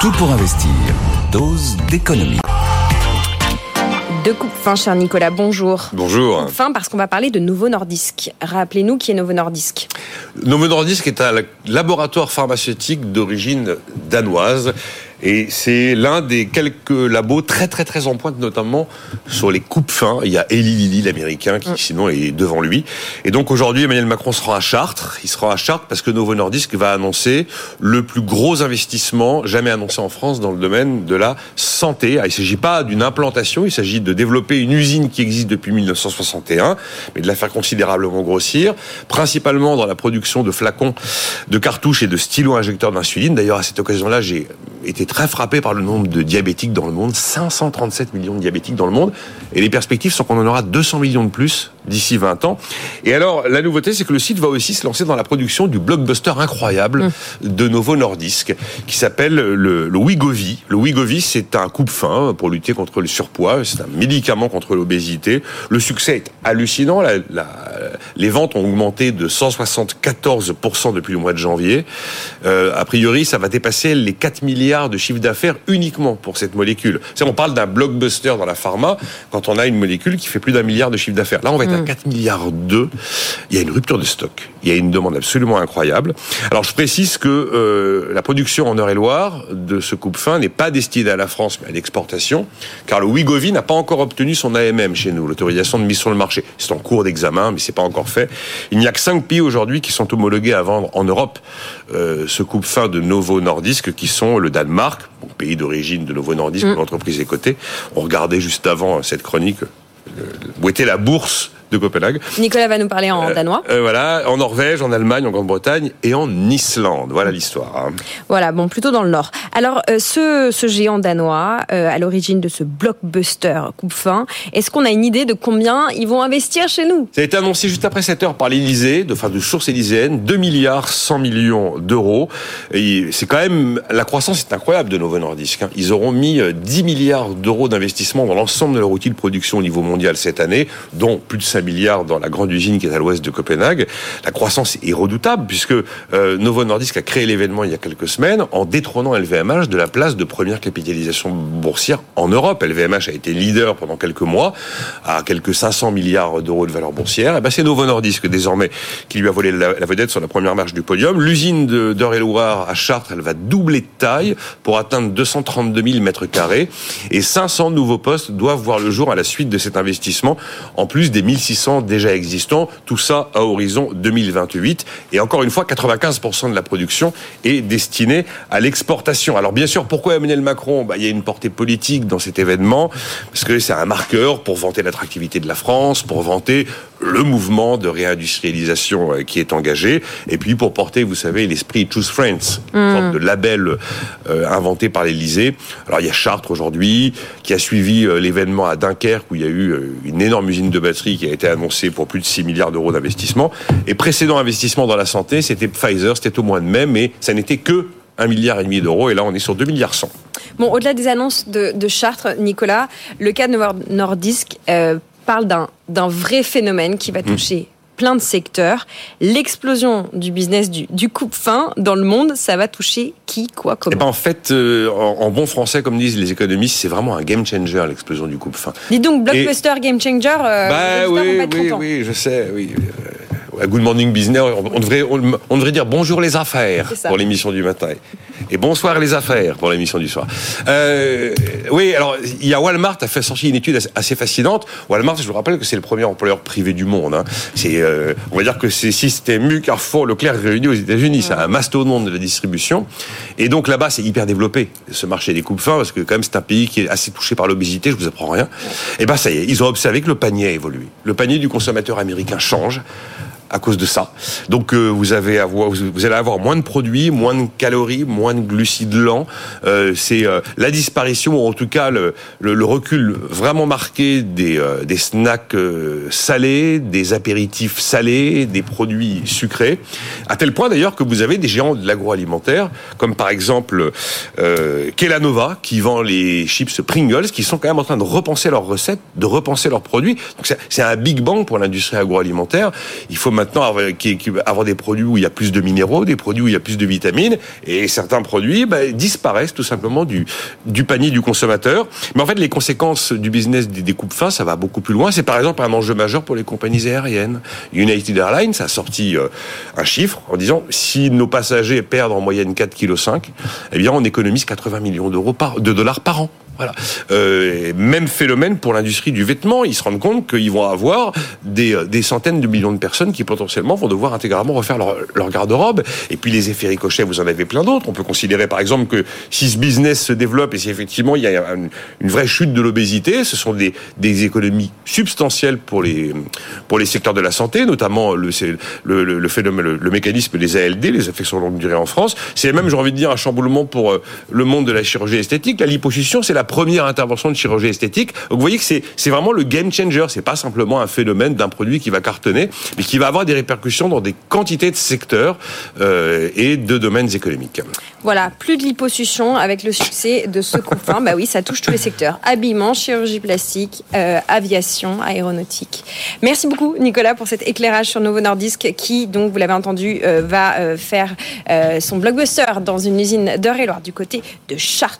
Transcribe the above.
Tout pour investir. Dose d'économie. De coupe fin, cher Nicolas, bonjour. Bonjour. Fin parce qu'on va parler de Novo Nordisk. Rappelez-nous qui est Novo Nordisk. Novo Nordisk est un laboratoire pharmaceutique d'origine danoise et c'est l'un des quelques labos très très très en pointe, notamment sur les coupes fins. Il y a Eli Lilly, l'américain, qui mm. sinon est devant lui. Et donc aujourd'hui, Emmanuel Macron sera à Chartres. Il sera à Chartres parce que Novo Nordisk va annoncer le plus gros investissement jamais annoncé en France dans le domaine de la santé. Ah, il ne s'agit pas d'une implantation, il s'agit de développer une usine qui existe depuis 1961, mais de la faire considérablement grossir, principalement dans la production de flacons de cartouches et de stylos injecteurs d'insuline. D'ailleurs, à cette occasion-là, j'ai été très frappé par le nombre de diabétiques dans le monde, 537 millions de diabétiques dans le monde, et les perspectives sont qu'on en aura 200 millions de plus d'ici 20 ans. Et alors, la nouveauté, c'est que le site va aussi se lancer dans la production du blockbuster incroyable mmh. de Novo Nordisk, qui s'appelle le, le Wigovi. Le Wigovi, c'est un coupe-fin pour lutter contre le surpoids, c'est un médicament contre l'obésité. Le succès est hallucinant, la, la, les ventes ont augmenté de 174% depuis le mois de janvier. Euh, a priori, ça va dépasser les 4 milliards de chiffre d'affaires uniquement pour cette molécule. On parle d'un blockbuster dans la pharma quand on a une molécule qui fait plus d'un milliard de chiffre d'affaires. Là, on va à 4 mm. milliards 2. Il y a une rupture de stock. Il y a une demande absolument incroyable. Alors, je précise que euh, la production en Eure-et-Loire de ce coupe-fin n'est pas destinée à la France, mais à l'exportation, car le Wigovi n'a pas encore obtenu son AMM chez nous, l'autorisation de mise sur le marché. C'est en cours d'examen, mais c'est pas encore fait. Il n'y a que 5 pays aujourd'hui qui sont homologués à vendre en Europe euh, ce coupe-fin de Novo Nordisk, qui sont le Danemark, pays d'origine de Novo Nordisk, mm. l'entreprise est cotée. On regardait juste avant cette chronique où était la bourse de Copenhague. Nicolas va nous parler en euh, danois. Euh, voilà, en Norvège, en Allemagne, en Grande-Bretagne et en Islande. Voilà l'histoire. Hein. Voilà, bon, plutôt dans le nord. Alors, euh, ce, ce, géant danois, à l'origine de ce blockbuster coupe fin, est-ce qu'on a une idée de combien ils vont investir chez nous? Ça a été annoncé juste après 7 heures par l'Elysée, de, enfin, de source élyséenne, 2 milliards 100 millions d'euros. C'est quand même, la croissance est incroyable de Novo Nordisk. Hein. Ils auront mis 10 milliards d'euros d'investissement dans l'ensemble de leur outil de production au niveau mondial cette année, dont plus de 5 milliards dans la grande usine qui est à l'ouest de Copenhague. La croissance est redoutable puisque euh, Novo Nordisk a créé l'événement il y a quelques semaines en détrônant LVMH de la place de première capitalisation boursière en Europe. LVMH a été leader pendant quelques mois à quelques 500 milliards d'euros de valeur boursière. Et eh ben c'est Novo Nordisk désormais qui lui a volé la, vedette sur la première marche du podium. L'usine d'Eure-et-Loire à Chartres, elle va doubler de taille pour atteindre 232 000 mètres carrés et 500 nouveaux postes doivent voir le jour à la suite de cet investissement en plus des 1600 600 déjà existants, tout ça à horizon 2028. Et encore une fois, 95% de la production est destinée à l'exportation. Alors bien sûr, pourquoi Emmanuel Macron? Bah, Il y a une portée politique dans cet événement, parce que c'est un marqueur pour vanter l'attractivité de la France, pour vanter le mouvement de réindustrialisation euh, qui est engagé, et puis pour porter, vous savez, l'esprit Choose Friends, une sorte mm. de label euh, inventé par l'Elysée. Alors il y a Chartres aujourd'hui, qui a suivi euh, l'événement à Dunkerque, où il y a eu une énorme usine de batterie qui a été annoncée pour plus de 6 milliards d'euros d'investissement. Et précédent investissement dans la santé, c'était Pfizer, c'était au mois de mai, mais ça n'était que 1 milliard et demi d'euros, et là on est sur 2 milliards 100. Bon, au-delà des annonces de, Chartres, Nicolas, le cas de Nordisk parle d'un vrai phénomène qui va mm. toucher plein de secteurs. L'explosion du business du, du coupe-fin dans le monde, ça va toucher qui, quoi, comment eh ben En fait, euh, en, bon français, comme disent les économismistes, c'est vraiment un game changer, l'explosion du coupe-fin. Dis donc, blockbuster, game changer, euh, bah, oui, oui, oui, je sais, oui. Good Morning Business, on devrait, on, devrait dire bonjour les affaires pour l'émission du matin et bonsoir les affaires pour l'émission du soir. Euh, oui, alors il y a Walmart a fait sortir une étude assez fascinante. Walmart, je vous rappelle que c'est le premier employeur privé du monde. Hein. C'est, euh, on va dire que c'est Système U, Carrefour, Leclerc réunis aux États-Unis. C'est un mastodonte de la distribution. Et donc là-bas, c'est hyper développé ce marché des coupes fins parce que quand même c'est un pays qui est assez touché par l'obésité. Je vous apprends rien. Et ben ça y est, ils ont observé que le panier a évolué. Le panier du consommateur américain change à cause de ça. Donc euh, vous, avez avoir, vous allez avoir moins de produits, moins de calories, moins de glucides lents. Euh, c'est euh, la disparition, ou en tout cas le, le, recul vraiment marqué des, des snacks salés, des apéritifs salés, des produits sucrés, à tel point d'ailleurs que vous avez des géants de l'agroalimentaire, comme par exemple Kelanova, qui vend les chips Pringles, qui sont quand même en train de repenser leurs recettes, de repenser leurs produits. Donc c'est un big bang pour l'industrie agroalimentaire. Il faut maintenant qui, qui, avoir des produits où il y a plus de minéraux, des produits où il y a plus de vitamines, et certains produits bah, disparaissent tout simplement du, du panier du consommateur. Mais en fait, les conséquences du business des, coupes fins, ça va beaucoup plus loin. C'est par exemple un enjeu majeur pour les compagnies aériennes. United Airlines a sorti euh, un chiffre en disant si nos passagers perdent en moyenne 4,5 kg, eh bien on économise 80 millions d'euros de dollars par an. Voilà. Euh, même phénomène pour l'industrie du vêtement. Ils se rendent compte qu'ils vont avoir des, euh, des, centaines de millions de personnes qui potentiellement vont devoir intégralement refaire leur, leur garde-robe. Et puis les effets ricochets, vous en avez plein d'autres. On peut considérer par exemple que si ce business se développe et si effectivement il y a une, une vraie chute de l'obésité, ce sont des, des, économies substantielles pour les, pour les secteurs de la santé, notamment le, le, le, le phénomène, le, mécanisme des ALD, les affections longue durée en France. C'est même, j'ai envie de dire, un chamboulement pour euh, le monde de la chirurgie esthétique. La liposuction, c'est la première intervention de chirurgie esthétique. Donc vous voyez que c'est c'est vraiment le game changer. C'est pas simplement un phénomène d'un produit qui va cartonner, mais qui va avoir des répercussions dans des quantités de secteurs euh, et de domaines économiques. Voilà, plus de liposuction avec le succès de ce coup fin. bah oui, ça touche tous les secteurs habillement, chirurgie plastique, euh, aviation, aéronautique. Merci beaucoup Nicolas pour cet éclairage sur Novo Nordisk qui, donc vous l'avez entendu, euh, va euh, faire son blockbuster dans une usine d'Eure-et-Loire du côté de Chartres.